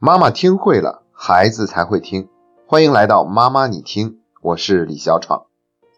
妈妈听会了，孩子才会听。欢迎来到妈妈你听，我是李小闯。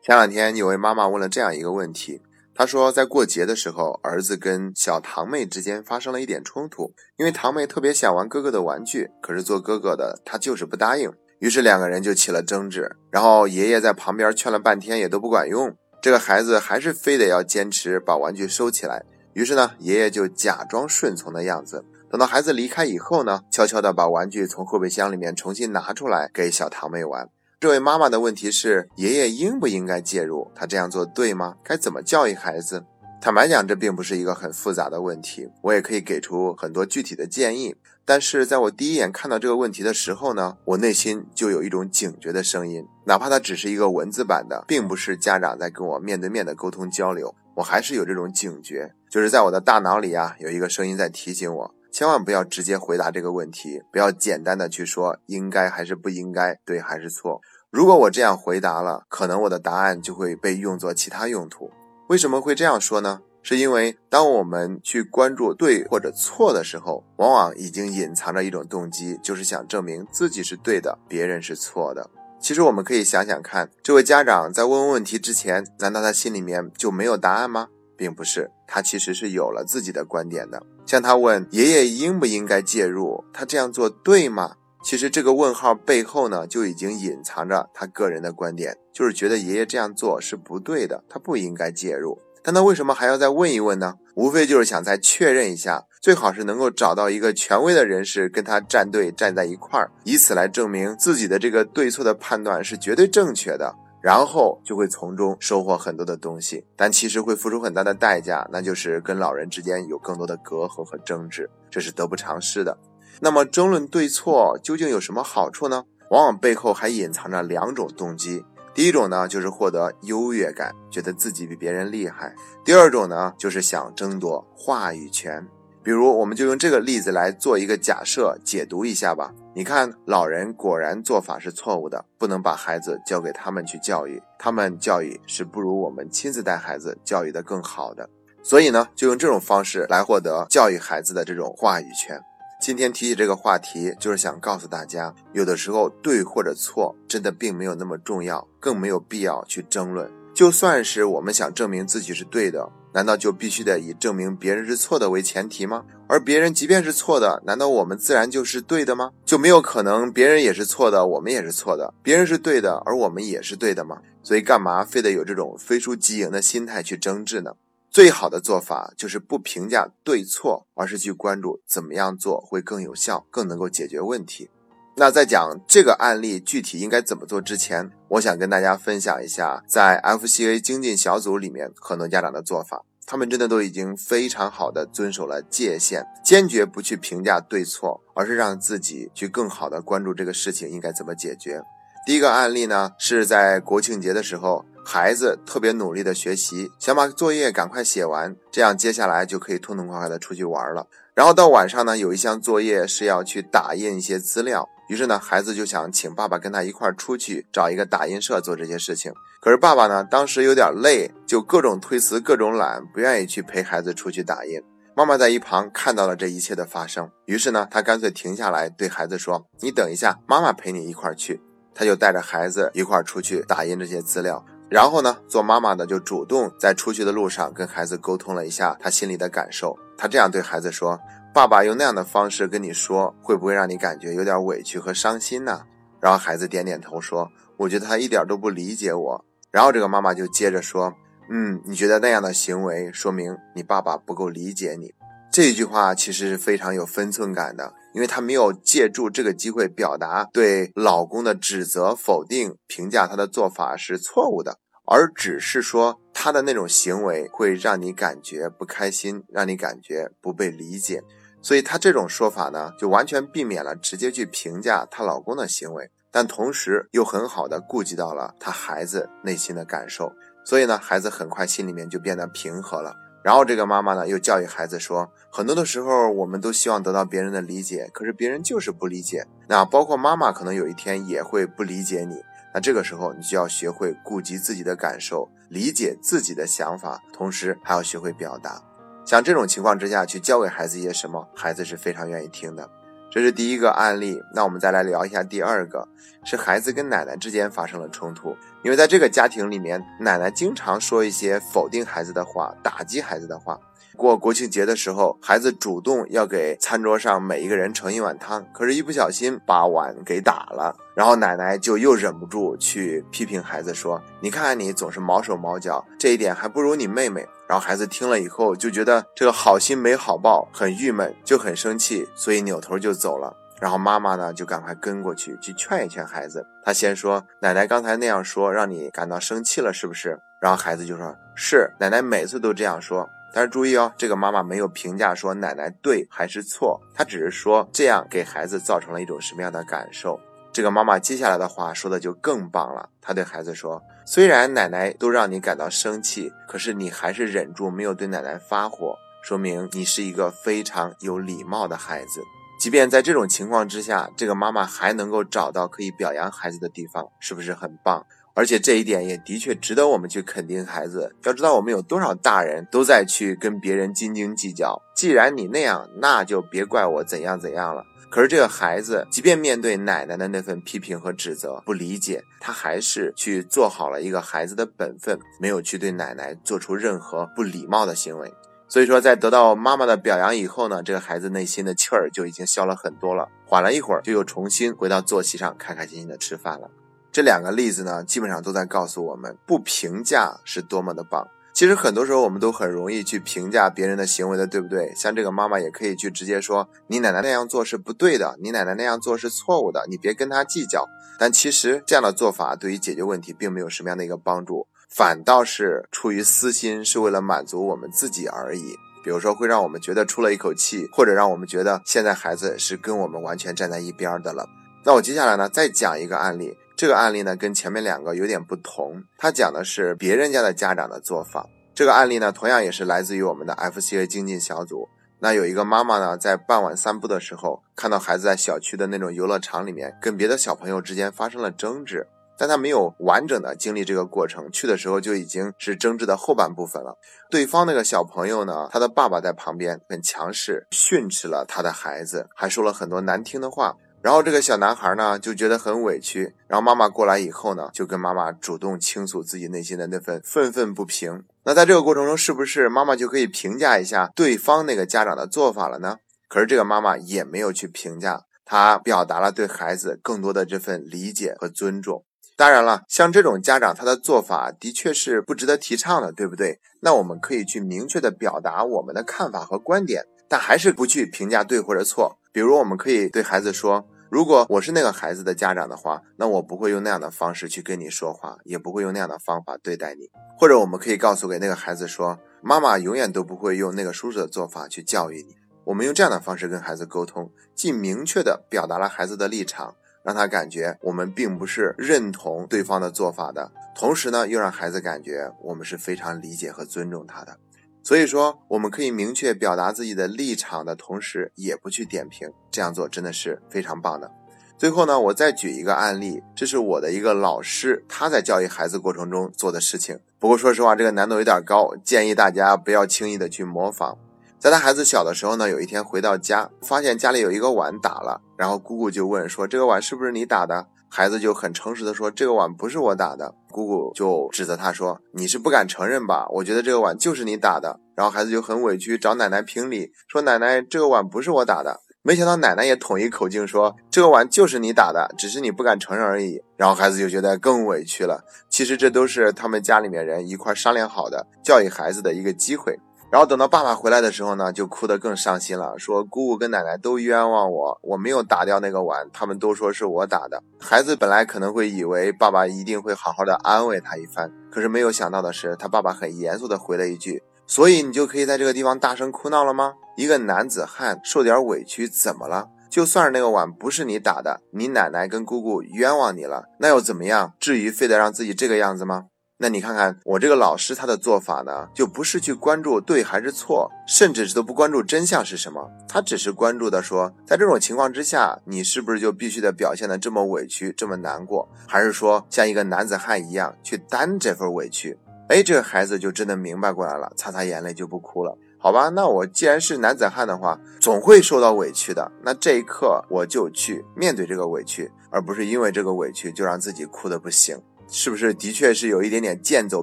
前两天有位妈妈问了这样一个问题，她说在过节的时候，儿子跟小堂妹之间发生了一点冲突，因为堂妹特别想玩哥哥的玩具，可是做哥哥的他就是不答应，于是两个人就起了争执。然后爷爷在旁边劝了半天也都不管用，这个孩子还是非得要坚持把玩具收起来。于是呢，爷爷就假装顺从的样子。等到孩子离开以后呢，悄悄地把玩具从后备箱里面重新拿出来给小堂妹玩。这位妈妈的问题是：爷爷应不应该介入？他这样做对吗？该怎么教育孩子？坦白讲，这并不是一个很复杂的问题，我也可以给出很多具体的建议。但是在我第一眼看到这个问题的时候呢，我内心就有一种警觉的声音，哪怕它只是一个文字版的，并不是家长在跟我面对面的沟通交流，我还是有这种警觉，就是在我的大脑里啊，有一个声音在提醒我。千万不要直接回答这个问题，不要简单的去说应该还是不应该，对还是错。如果我这样回答了，可能我的答案就会被用作其他用途。为什么会这样说呢？是因为当我们去关注对或者错的时候，往往已经隐藏着一种动机，就是想证明自己是对的，别人是错的。其实我们可以想想看，这位家长在问问题之前，难道他心里面就没有答案吗？并不是，他其实是有了自己的观点的。像他问爷爷应不应该介入，他这样做对吗？其实这个问号背后呢，就已经隐藏着他个人的观点，就是觉得爷爷这样做是不对的，他不应该介入。但他为什么还要再问一问呢？无非就是想再确认一下，最好是能够找到一个权威的人士跟他站队站在一块儿，以此来证明自己的这个对错的判断是绝对正确的。然后就会从中收获很多的东西，但其实会付出很大的代价，那就是跟老人之间有更多的隔阂和争执，这是得不偿失的。那么争论对错究竟有什么好处呢？往往背后还隐藏着两种动机。第一种呢，就是获得优越感，觉得自己比别人厉害；第二种呢，就是想争夺话语权。比如，我们就用这个例子来做一个假设，解读一下吧。你看，老人果然做法是错误的，不能把孩子交给他们去教育，他们教育是不如我们亲自带孩子教育的更好的。所以呢，就用这种方式来获得教育孩子的这种话语权。今天提起这个话题，就是想告诉大家，有的时候对或者错真的并没有那么重要，更没有必要去争论。就算是我们想证明自己是对的。难道就必须得以证明别人是错的为前提吗？而别人即便是错的，难道我们自然就是对的吗？就没有可能别人也是错的，我们也是错的？别人是对的，而我们也是对的吗？所以干嘛非得有这种非输即赢的心态去争执呢？最好的做法就是不评价对错，而是去关注怎么样做会更有效，更能够解决问题。那在讲这个案例具体应该怎么做之前，我想跟大家分享一下，在 FCA 精进小组里面很多家长的做法，他们真的都已经非常好的遵守了界限，坚决不去评价对错，而是让自己去更好的关注这个事情应该怎么解决。第一个案例呢，是在国庆节的时候，孩子特别努力的学习，想把作业赶快写完，这样接下来就可以痛痛快快的出去玩了。然后到晚上呢，有一项作业是要去打印一些资料。于是呢，孩子就想请爸爸跟他一块儿出去找一个打印社做这些事情。可是爸爸呢，当时有点累，就各种推辞，各种懒，不愿意去陪孩子出去打印。妈妈在一旁看到了这一切的发生，于是呢，她干脆停下来对孩子说：“你等一下，妈妈陪你一块儿去。”他就带着孩子一块儿出去打印这些资料。然后呢，做妈妈的就主动在出去的路上跟孩子沟通了一下他心里的感受。他这样对孩子说。爸爸用那样的方式跟你说，会不会让你感觉有点委屈和伤心呢？然后孩子点点头说：“我觉得他一点都不理解我。”然后这个妈妈就接着说：“嗯，你觉得那样的行为说明你爸爸不够理解你？”这一句话其实是非常有分寸感的，因为他没有借助这个机会表达对老公的指责、否定、评价他的做法是错误的。而只是说她的那种行为会让你感觉不开心，让你感觉不被理解，所以她这种说法呢，就完全避免了直接去评价她老公的行为，但同时又很好的顾及到了她孩子内心的感受，所以呢，孩子很快心里面就变得平和了。然后这个妈妈呢，又教育孩子说，很多的时候我们都希望得到别人的理解，可是别人就是不理解，那包括妈妈可能有一天也会不理解你。那这个时候，你就要学会顾及自己的感受，理解自己的想法，同时还要学会表达。像这种情况之下去教给孩子一些什么，孩子是非常愿意听的。这是第一个案例。那我们再来聊一下第二个，是孩子跟奶奶之间发生了冲突。因为在这个家庭里面，奶奶经常说一些否定孩子的话，打击孩子的话。过国庆节的时候，孩子主动要给餐桌上每一个人盛一碗汤，可是，一不小心把碗给打了，然后奶奶就又忍不住去批评孩子说：“你看看你总是毛手毛脚，这一点还不如你妹妹。”然后孩子听了以后就觉得这个好心没好报，很郁闷，就很生气，所以扭头就走了。然后妈妈呢就赶快跟过去去劝一劝孩子。他先说：“奶奶刚才那样说，让你感到生气了是不是？”然后孩子就说：“是，奶奶每次都这样说。”但是注意哦，这个妈妈没有评价说奶奶对还是错，她只是说这样给孩子造成了一种什么样的感受。这个妈妈接下来的话说的就更棒了，她对孩子说：“虽然奶奶都让你感到生气，可是你还是忍住没有对奶奶发火，说明你是一个非常有礼貌的孩子。即便在这种情况之下，这个妈妈还能够找到可以表扬孩子的地方，是不是很棒？”而且这一点也的确值得我们去肯定孩子。要知道，我们有多少大人都在去跟别人斤斤计较。既然你那样，那就别怪我怎样怎样了。可是这个孩子，即便面对奶奶的那份批评和指责、不理解，他还是去做好了一个孩子的本分，没有去对奶奶做出任何不礼貌的行为。所以说，在得到妈妈的表扬以后呢，这个孩子内心的气儿就已经消了很多了。缓了一会儿，就又重新回到坐席上，开开心心的吃饭了。这两个例子呢，基本上都在告诉我们，不评价是多么的棒。其实很多时候我们都很容易去评价别人的行为的，对不对？像这个妈妈也可以去直接说：“你奶奶那样做是不对的，你奶奶那样做是错误的，你别跟她计较。”但其实这样的做法对于解决问题并没有什么样的一个帮助，反倒是出于私心，是为了满足我们自己而已。比如说会让我们觉得出了一口气，或者让我们觉得现在孩子是跟我们完全站在一边的了。那我接下来呢，再讲一个案例。这个案例呢，跟前面两个有点不同。他讲的是别人家的家长的做法。这个案例呢，同样也是来自于我们的 FCA 精进小组。那有一个妈妈呢，在傍晚散步的时候，看到孩子在小区的那种游乐场里面跟别的小朋友之间发生了争执，但他没有完整的经历这个过程，去的时候就已经是争执的后半部分了。对方那个小朋友呢，他的爸爸在旁边很强势，训斥了他的孩子，还说了很多难听的话。然后这个小男孩呢就觉得很委屈，然后妈妈过来以后呢，就跟妈妈主动倾诉自己内心的那份愤愤不平。那在这个过程中，是不是妈妈就可以评价一下对方那个家长的做法了呢？可是这个妈妈也没有去评价，她表达了对孩子更多的这份理解和尊重。当然了，像这种家长，他的做法的确是不值得提倡的，对不对？那我们可以去明确的表达我们的看法和观点，但还是不去评价对或者错。比如，我们可以对孩子说：“如果我是那个孩子的家长的话，那我不会用那样的方式去跟你说话，也不会用那样的方法对待你。”或者，我们可以告诉给那个孩子说：“妈妈永远都不会用那个叔叔的做法去教育你。”我们用这样的方式跟孩子沟通，既明确的表达了孩子的立场，让他感觉我们并不是认同对方的做法的，同时呢，又让孩子感觉我们是非常理解和尊重他的。所以说，我们可以明确表达自己的立场的同时，也不去点评，这样做真的是非常棒的。最后呢，我再举一个案例，这是我的一个老师他在教育孩子过程中做的事情。不过说实话，这个难度有点高，建议大家不要轻易的去模仿。在他孩子小的时候呢，有一天回到家，发现家里有一个碗打了，然后姑姑就问说：“这个碗是不是你打的？”孩子就很诚实的说：“这个碗不是我打的。”姑姑就指责他说：“你是不敢承认吧？我觉得这个碗就是你打的。”然后孩子就很委屈，找奶奶评理，说：“奶奶，这个碗不是我打的。”没想到奶奶也统一口径说：“这个碗就是你打的，只是你不敢承认而已。”然后孩子就觉得更委屈了。其实这都是他们家里面人一块商量好的教育孩子的一个机会。然后等到爸爸回来的时候呢，就哭得更伤心了，说姑姑跟奶奶都冤枉我，我没有打掉那个碗，他们都说是我打的。孩子本来可能会以为爸爸一定会好好的安慰他一番，可是没有想到的是，他爸爸很严肃的回了一句：“所以你就可以在这个地方大声哭闹了吗？一个男子汉受点委屈怎么了？就算是那个碗不是你打的，你奶奶跟姑姑冤枉你了，那又怎么样？至于非得让自己这个样子吗？”那你看看我这个老师他的做法呢，就不是去关注对还是错，甚至是都不关注真相是什么，他只是关注的说，在这种情况之下，你是不是就必须得表现的这么委屈，这么难过，还是说像一个男子汉一样去担这份委屈？哎，这个孩子就真的明白过来了，擦擦眼泪就不哭了。好吧，那我既然是男子汉的话，总会受到委屈的。那这一刻我就去面对这个委屈，而不是因为这个委屈就让自己哭得不行，是不是？的确是有一点点剑走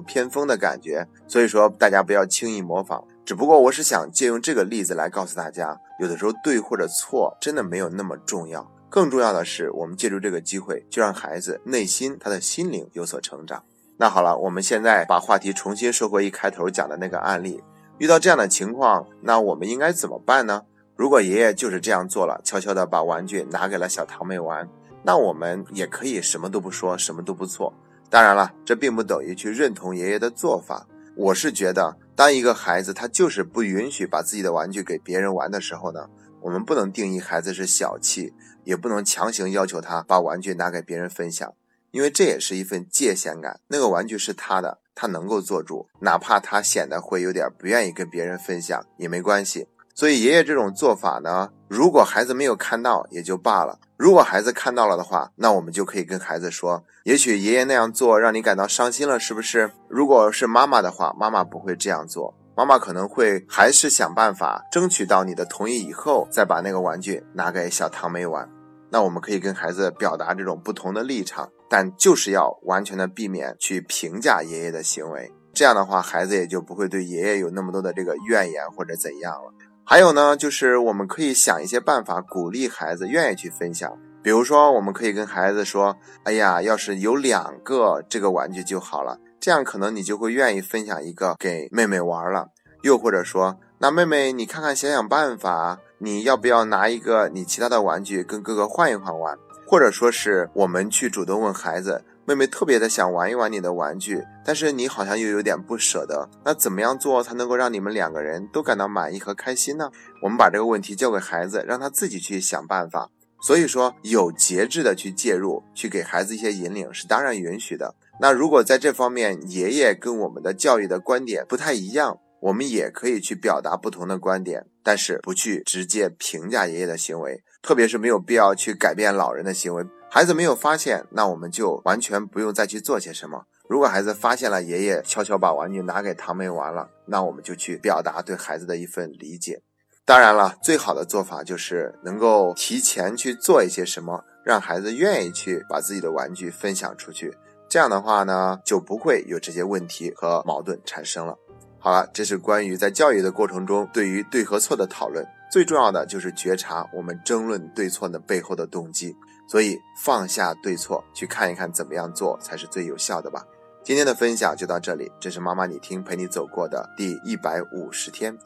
偏锋的感觉。所以说，大家不要轻易模仿。只不过我是想借用这个例子来告诉大家，有的时候对或者错真的没有那么重要，更重要的是我们借助这个机会，就让孩子内心他的心灵有所成长。那好了，我们现在把话题重新说回一开头讲的那个案例。遇到这样的情况，那我们应该怎么办呢？如果爷爷就是这样做了，悄悄的把玩具拿给了小堂妹玩，那我们也可以什么都不说，什么都不做。当然了，这并不等于去认同爷爷的做法。我是觉得，当一个孩子他就是不允许把自己的玩具给别人玩的时候呢，我们不能定义孩子是小气，也不能强行要求他把玩具拿给别人分享，因为这也是一份界限感。那个玩具是他的。他能够做主，哪怕他显得会有点不愿意跟别人分享也没关系。所以爷爷这种做法呢，如果孩子没有看到也就罢了；如果孩子看到了的话，那我们就可以跟孩子说，也许爷爷那样做让你感到伤心了，是不是？如果是妈妈的话，妈妈不会这样做，妈妈可能会还是想办法争取到你的同意以后，再把那个玩具拿给小堂妹玩。那我们可以跟孩子表达这种不同的立场。但就是要完全的避免去评价爷爷的行为，这样的话，孩子也就不会对爷爷有那么多的这个怨言或者怎样了。还有呢，就是我们可以想一些办法鼓励孩子愿意去分享，比如说，我们可以跟孩子说：“哎呀，要是有两个这个玩具就好了，这样可能你就会愿意分享一个给妹妹玩了。”又或者说：“那妹妹，你看看想想办法，你要不要拿一个你其他的玩具跟哥哥换一换玩？”或者说是我们去主动问孩子，妹妹特别的想玩一玩你的玩具，但是你好像又有点不舍得，那怎么样做才能够让你们两个人都感到满意和开心呢？我们把这个问题交给孩子，让他自己去想办法。所以说，有节制的去介入，去给孩子一些引领是当然允许的。那如果在这方面爷爷跟我们的教育的观点不太一样，我们也可以去表达不同的观点，但是不去直接评价爷爷的行为。特别是没有必要去改变老人的行为，孩子没有发现，那我们就完全不用再去做些什么。如果孩子发现了爷爷悄悄把玩具拿给堂妹玩了，那我们就去表达对孩子的一份理解。当然了，最好的做法就是能够提前去做一些什么，让孩子愿意去把自己的玩具分享出去。这样的话呢，就不会有这些问题和矛盾产生了。好了，这是关于在教育的过程中对于对和错的讨论。最重要的就是觉察我们争论对错的背后的动机，所以放下对错，去看一看怎么样做才是最有效的吧。今天的分享就到这里，这是妈妈你听陪你走过的第一百五十天，